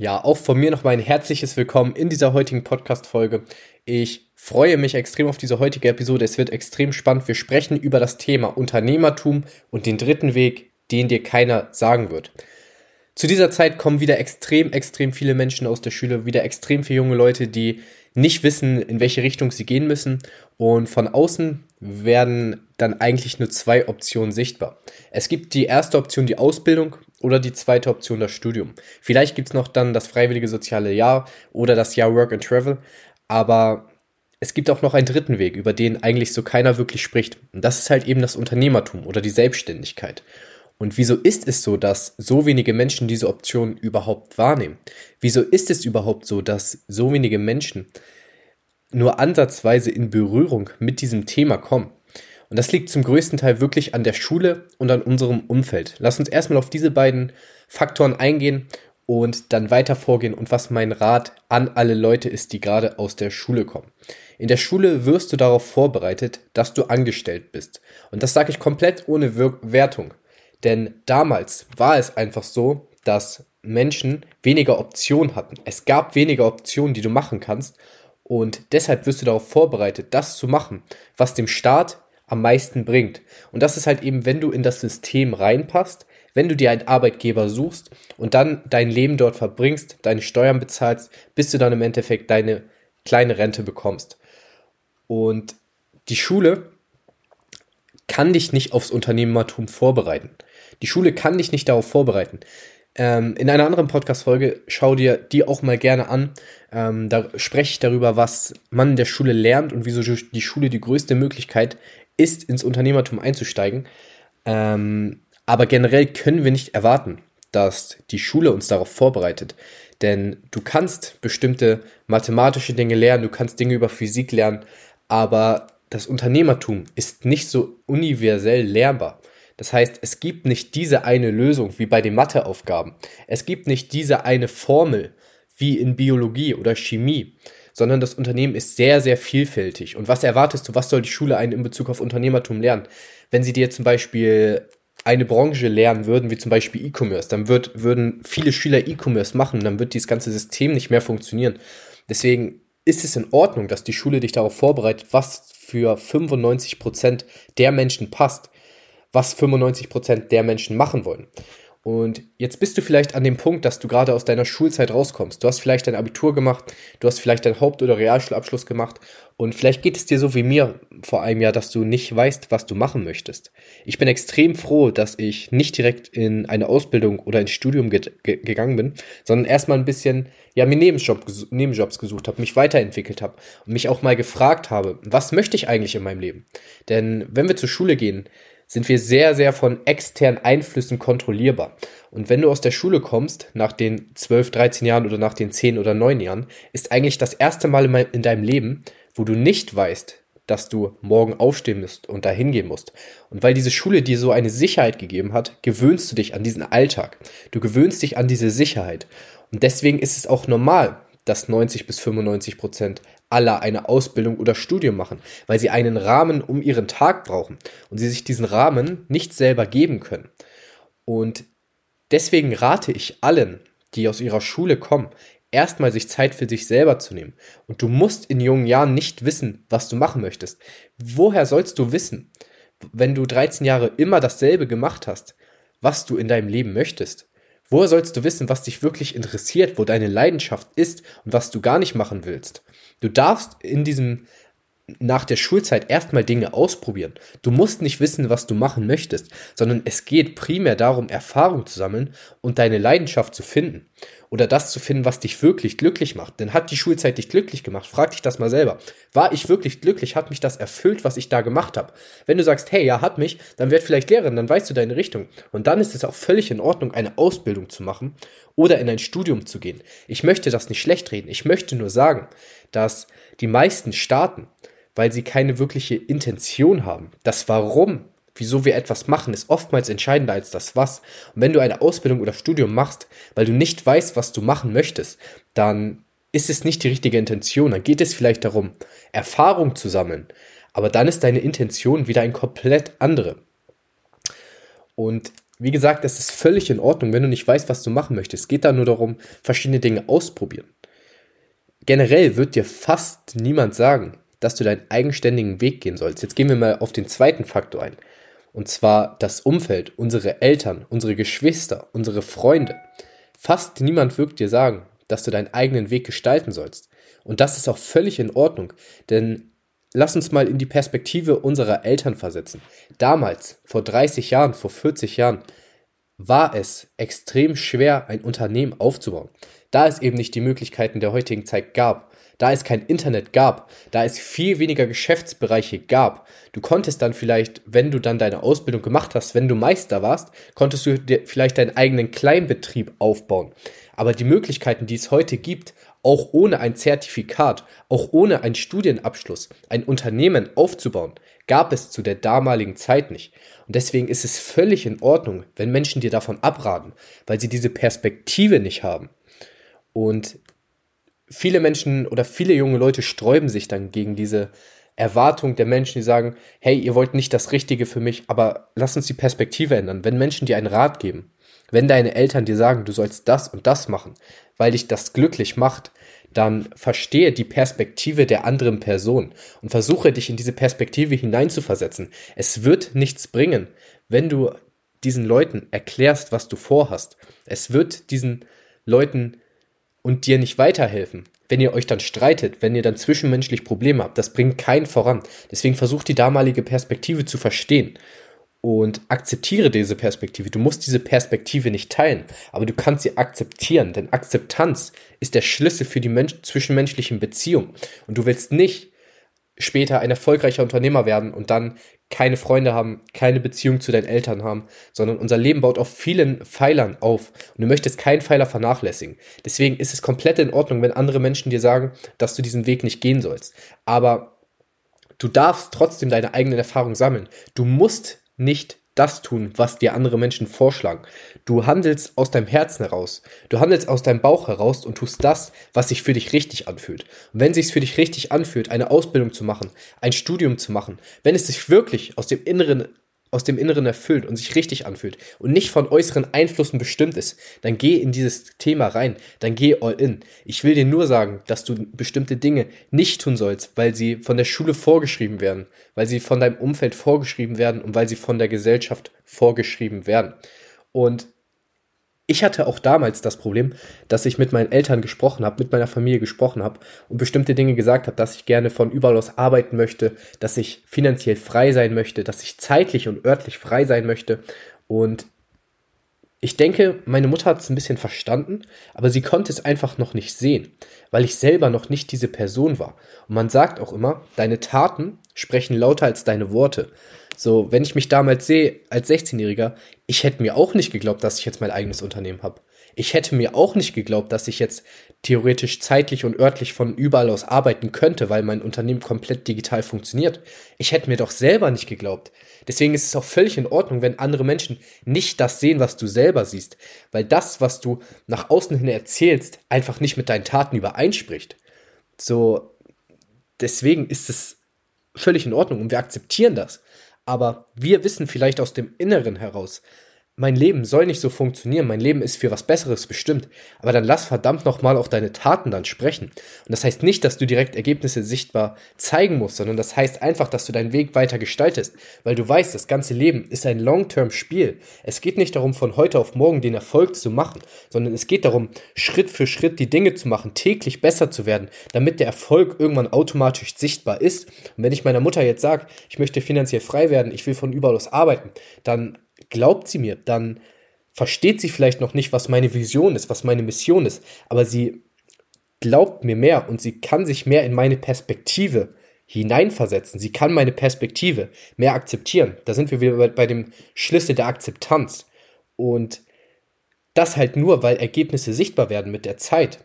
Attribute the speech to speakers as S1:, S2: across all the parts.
S1: Ja, auch von mir noch mal ein herzliches Willkommen in dieser heutigen Podcast-Folge. Ich freue mich extrem auf diese heutige Episode. Es wird extrem spannend. Wir sprechen über das Thema Unternehmertum und den dritten Weg, den dir keiner sagen wird. Zu dieser Zeit kommen wieder extrem, extrem viele Menschen aus der Schule, wieder extrem viele junge Leute, die nicht wissen, in welche Richtung sie gehen müssen. Und von außen werden dann eigentlich nur zwei Optionen sichtbar. Es gibt die erste Option, die Ausbildung, oder die zweite Option das Studium. Vielleicht gibt's noch dann das freiwillige soziale Jahr oder das Jahr Work and Travel, aber es gibt auch noch einen dritten Weg, über den eigentlich so keiner wirklich spricht. Und das ist halt eben das Unternehmertum oder die Selbstständigkeit. Und wieso ist es so, dass so wenige Menschen diese Option überhaupt wahrnehmen? Wieso ist es überhaupt so, dass so wenige Menschen nur ansatzweise in Berührung mit diesem Thema kommen? Und das liegt zum größten Teil wirklich an der Schule und an unserem Umfeld. Lass uns erstmal auf diese beiden Faktoren eingehen und dann weiter vorgehen und was mein Rat an alle Leute ist, die gerade aus der Schule kommen. In der Schule wirst du darauf vorbereitet, dass du angestellt bist. Und das sage ich komplett ohne Wir Wertung. Denn damals war es einfach so, dass Menschen weniger Optionen hatten. Es gab weniger Optionen, die du machen kannst. Und deshalb wirst du darauf vorbereitet, das zu machen, was dem Staat am meisten bringt. Und das ist halt eben, wenn du in das System reinpasst, wenn du dir einen Arbeitgeber suchst und dann dein Leben dort verbringst, deine Steuern bezahlst, bis du dann im Endeffekt deine kleine Rente bekommst. Und die Schule kann dich nicht aufs Unternehmertum vorbereiten. Die Schule kann dich nicht darauf vorbereiten. Ähm, in einer anderen Podcast-Folge schau dir die auch mal gerne an. Ähm, da spreche ich darüber, was man in der Schule lernt und wieso die Schule die größte Möglichkeit ist, ins Unternehmertum einzusteigen. Ähm, aber generell können wir nicht erwarten, dass die Schule uns darauf vorbereitet. Denn du kannst bestimmte mathematische Dinge lernen, du kannst Dinge über Physik lernen, aber das Unternehmertum ist nicht so universell lernbar. Das heißt, es gibt nicht diese eine Lösung wie bei den Matheaufgaben. Es gibt nicht diese eine Formel wie in Biologie oder Chemie, sondern das Unternehmen ist sehr, sehr vielfältig. Und was erwartest du, was soll die Schule einen in Bezug auf Unternehmertum lernen? Wenn sie dir zum Beispiel eine Branche lernen würden, wie zum Beispiel E-Commerce, dann wird, würden viele Schüler E-Commerce machen, dann wird dieses ganze System nicht mehr funktionieren. Deswegen ist es in Ordnung, dass die Schule dich darauf vorbereitet, was für 95 Prozent der Menschen passt, was 95 Prozent der Menschen machen wollen. Und jetzt bist du vielleicht an dem Punkt, dass du gerade aus deiner Schulzeit rauskommst. Du hast vielleicht dein Abitur gemacht, du hast vielleicht deinen Haupt- oder Realschulabschluss gemacht und vielleicht geht es dir so wie mir vor einem Jahr, dass du nicht weißt, was du machen möchtest. Ich bin extrem froh, dass ich nicht direkt in eine Ausbildung oder ins Studium ge ge gegangen bin, sondern erstmal ein bisschen, ja, mir Nebenjob, Nebenjobs gesucht habe, mich weiterentwickelt habe und mich auch mal gefragt habe, was möchte ich eigentlich in meinem Leben? Denn wenn wir zur Schule gehen, sind wir sehr, sehr von externen Einflüssen kontrollierbar. Und wenn du aus der Schule kommst, nach den 12, 13 Jahren oder nach den 10 oder 9 Jahren, ist eigentlich das erste Mal in deinem Leben, wo du nicht weißt, dass du morgen aufstehen musst und dahin gehen musst. Und weil diese Schule dir so eine Sicherheit gegeben hat, gewöhnst du dich an diesen Alltag. Du gewöhnst dich an diese Sicherheit. Und deswegen ist es auch normal, dass 90 bis 95 Prozent aller eine Ausbildung oder Studium machen, weil sie einen Rahmen um ihren Tag brauchen und sie sich diesen Rahmen nicht selber geben können. Und deswegen rate ich allen, die aus ihrer Schule kommen, erstmal sich Zeit für sich selber zu nehmen. Und du musst in jungen Jahren nicht wissen, was du machen möchtest. Woher sollst du wissen, wenn du 13 Jahre immer dasselbe gemacht hast, was du in deinem Leben möchtest? Woher sollst du wissen, was dich wirklich interessiert, wo deine Leidenschaft ist und was du gar nicht machen willst? Du darfst in diesem nach der Schulzeit erstmal Dinge ausprobieren. Du musst nicht wissen, was du machen möchtest, sondern es geht primär darum, Erfahrung zu sammeln und deine Leidenschaft zu finden oder das zu finden, was dich wirklich glücklich macht. Denn hat die Schulzeit dich glücklich gemacht? Frag dich das mal selber. War ich wirklich glücklich? Hat mich das erfüllt, was ich da gemacht habe? Wenn du sagst, hey, ja, hat mich, dann werd vielleicht Lehrerin, dann weißt du deine Richtung. Und dann ist es auch völlig in Ordnung, eine Ausbildung zu machen oder in ein Studium zu gehen. Ich möchte das nicht schlecht reden. Ich möchte nur sagen, dass die meisten starten, weil sie keine wirkliche Intention haben. Das Warum wieso wir etwas machen, ist oftmals entscheidender als das Was. Und wenn du eine Ausbildung oder Studium machst, weil du nicht weißt, was du machen möchtest, dann ist es nicht die richtige Intention. Dann geht es vielleicht darum, Erfahrung zu sammeln. Aber dann ist deine Intention wieder ein komplett andere. Und wie gesagt, es ist völlig in Ordnung, wenn du nicht weißt, was du machen möchtest. Es geht da nur darum, verschiedene Dinge ausprobieren. Generell wird dir fast niemand sagen, dass du deinen eigenständigen Weg gehen sollst. Jetzt gehen wir mal auf den zweiten Faktor ein. Und zwar das Umfeld, unsere Eltern, unsere Geschwister, unsere Freunde. Fast niemand wird dir sagen, dass du deinen eigenen Weg gestalten sollst. Und das ist auch völlig in Ordnung, denn lass uns mal in die Perspektive unserer Eltern versetzen. Damals, vor 30 Jahren, vor 40 Jahren, war es extrem schwer, ein Unternehmen aufzubauen, da es eben nicht die Möglichkeiten der heutigen Zeit gab, da es kein Internet gab, da es viel weniger Geschäftsbereiche gab. Du konntest dann vielleicht, wenn du dann deine Ausbildung gemacht hast, wenn du Meister warst, konntest du dir vielleicht deinen eigenen Kleinbetrieb aufbauen. Aber die Möglichkeiten, die es heute gibt, auch ohne ein Zertifikat, auch ohne einen Studienabschluss, ein Unternehmen aufzubauen, gab es zu der damaligen Zeit nicht. Und deswegen ist es völlig in Ordnung, wenn Menschen dir davon abraten, weil sie diese Perspektive nicht haben. Und viele Menschen oder viele junge Leute sträuben sich dann gegen diese Erwartung der Menschen, die sagen, hey, ihr wollt nicht das Richtige für mich, aber lass uns die Perspektive ändern. Wenn Menschen dir einen Rat geben, wenn deine Eltern dir sagen, du sollst das und das machen, weil dich das glücklich macht, dann verstehe die Perspektive der anderen Person und versuche dich in diese Perspektive hineinzuversetzen. Es wird nichts bringen, wenn du diesen Leuten erklärst, was du vorhast. Es wird diesen Leuten und dir nicht weiterhelfen. Wenn ihr euch dann streitet, wenn ihr dann zwischenmenschlich Probleme habt, das bringt keinen voran. Deswegen versucht die damalige Perspektive zu verstehen und akzeptiere diese Perspektive. Du musst diese Perspektive nicht teilen, aber du kannst sie akzeptieren, denn Akzeptanz ist der Schlüssel für die Mensch zwischenmenschlichen Beziehungen. Und du willst nicht später ein erfolgreicher Unternehmer werden und dann keine Freunde haben, keine Beziehung zu deinen Eltern haben, sondern unser Leben baut auf vielen Pfeilern auf und du möchtest keinen Pfeiler vernachlässigen. Deswegen ist es komplett in Ordnung, wenn andere Menschen dir sagen, dass du diesen Weg nicht gehen sollst. Aber du darfst trotzdem deine eigenen Erfahrungen sammeln. Du musst nicht das tun, was dir andere Menschen vorschlagen. Du handelst aus deinem Herzen heraus. Du handelst aus deinem Bauch heraus und tust das, was sich für dich richtig anfühlt. Und wenn es sich für dich richtig anfühlt, eine Ausbildung zu machen, ein Studium zu machen, wenn es sich wirklich aus dem Inneren aus dem Inneren erfüllt und sich richtig anfühlt und nicht von äußeren Einflüssen bestimmt ist, dann geh in dieses Thema rein, dann geh all in. Ich will dir nur sagen, dass du bestimmte Dinge nicht tun sollst, weil sie von der Schule vorgeschrieben werden, weil sie von deinem Umfeld vorgeschrieben werden und weil sie von der Gesellschaft vorgeschrieben werden. Und ich hatte auch damals das Problem, dass ich mit meinen Eltern gesprochen habe, mit meiner Familie gesprochen habe und bestimmte Dinge gesagt habe, dass ich gerne von überall aus arbeiten möchte, dass ich finanziell frei sein möchte, dass ich zeitlich und örtlich frei sein möchte. Und ich denke, meine Mutter hat es ein bisschen verstanden, aber sie konnte es einfach noch nicht sehen, weil ich selber noch nicht diese Person war. Und man sagt auch immer, deine Taten sprechen lauter als deine Worte. So, wenn ich mich damals sehe als 16-Jähriger, ich hätte mir auch nicht geglaubt, dass ich jetzt mein eigenes Unternehmen habe. Ich hätte mir auch nicht geglaubt, dass ich jetzt theoretisch zeitlich und örtlich von überall aus arbeiten könnte, weil mein Unternehmen komplett digital funktioniert. Ich hätte mir doch selber nicht geglaubt. Deswegen ist es auch völlig in Ordnung, wenn andere Menschen nicht das sehen, was du selber siehst, weil das, was du nach außen hin erzählst, einfach nicht mit deinen Taten übereinspricht. So, deswegen ist es völlig in Ordnung und wir akzeptieren das. Aber wir wissen vielleicht aus dem Inneren heraus, mein Leben soll nicht so funktionieren, mein Leben ist für was Besseres bestimmt, aber dann lass verdammt nochmal auch deine Taten dann sprechen. Und das heißt nicht, dass du direkt Ergebnisse sichtbar zeigen musst, sondern das heißt einfach, dass du deinen Weg weiter gestaltest, weil du weißt, das ganze Leben ist ein Long-Term-Spiel. Es geht nicht darum, von heute auf morgen den Erfolg zu machen, sondern es geht darum, Schritt für Schritt die Dinge zu machen, täglich besser zu werden, damit der Erfolg irgendwann automatisch sichtbar ist. Und wenn ich meiner Mutter jetzt sage, ich möchte finanziell frei werden, ich will von überall aus arbeiten, dann glaubt sie mir, dann versteht sie vielleicht noch nicht, was meine Vision ist, was meine Mission ist, aber sie glaubt mir mehr und sie kann sich mehr in meine Perspektive hineinversetzen. Sie kann meine Perspektive mehr akzeptieren. Da sind wir wieder bei dem Schlüssel der Akzeptanz. Und das halt nur, weil Ergebnisse sichtbar werden mit der Zeit.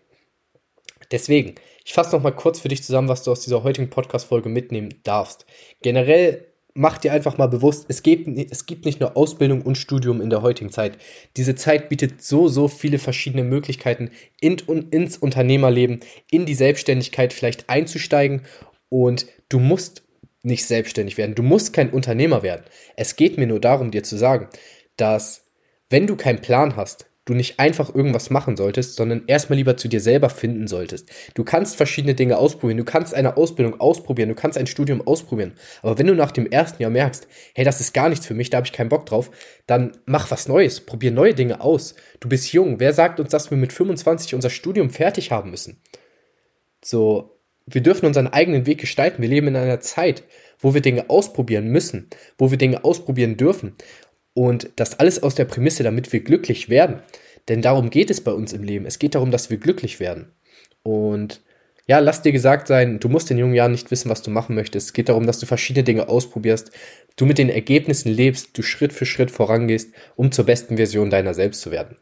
S1: Deswegen, ich fasse noch mal kurz für dich zusammen, was du aus dieser heutigen Podcast-Folge mitnehmen darfst. Generell mach dir einfach mal bewusst, es gibt, es gibt nicht nur Ausbildung und Studium in der heutigen Zeit. Diese Zeit bietet so, so viele verschiedene Möglichkeiten, in, ins Unternehmerleben, in die Selbstständigkeit vielleicht einzusteigen. Und du musst nicht selbstständig werden. Du musst kein Unternehmer werden. Es geht mir nur darum, dir zu sagen, dass wenn du keinen Plan hast, du nicht einfach irgendwas machen solltest, sondern erstmal lieber zu dir selber finden solltest. Du kannst verschiedene Dinge ausprobieren, du kannst eine Ausbildung ausprobieren, du kannst ein Studium ausprobieren. Aber wenn du nach dem ersten Jahr merkst, hey, das ist gar nichts für mich, da habe ich keinen Bock drauf, dann mach was Neues, probier neue Dinge aus. Du bist jung, wer sagt uns, dass wir mit 25 unser Studium fertig haben müssen? So, wir dürfen unseren eigenen Weg gestalten. Wir leben in einer Zeit, wo wir Dinge ausprobieren müssen, wo wir Dinge ausprobieren dürfen. Und das alles aus der Prämisse, damit wir glücklich werden. Denn darum geht es bei uns im Leben. Es geht darum, dass wir glücklich werden. Und ja, lass dir gesagt sein, du musst in jungen Jahren nicht wissen, was du machen möchtest. Es geht darum, dass du verschiedene Dinge ausprobierst, du mit den Ergebnissen lebst, du Schritt für Schritt vorangehst, um zur besten Version deiner selbst zu werden.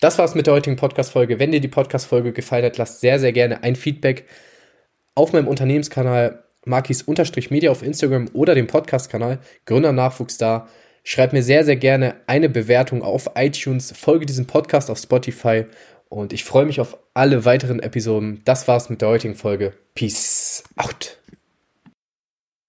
S1: Das war's mit der heutigen Podcast-Folge. Wenn dir die Podcast-Folge gefallen hat, lass sehr, sehr gerne ein Feedback auf meinem Unternehmenskanal Markis-Media auf Instagram oder dem Podcast-Kanal Gründer Nachwuchs da. Schreib mir sehr, sehr gerne eine Bewertung auf iTunes, folge diesem Podcast auf Spotify und ich freue mich auf alle weiteren Episoden. Das war's mit der heutigen Folge. Peace.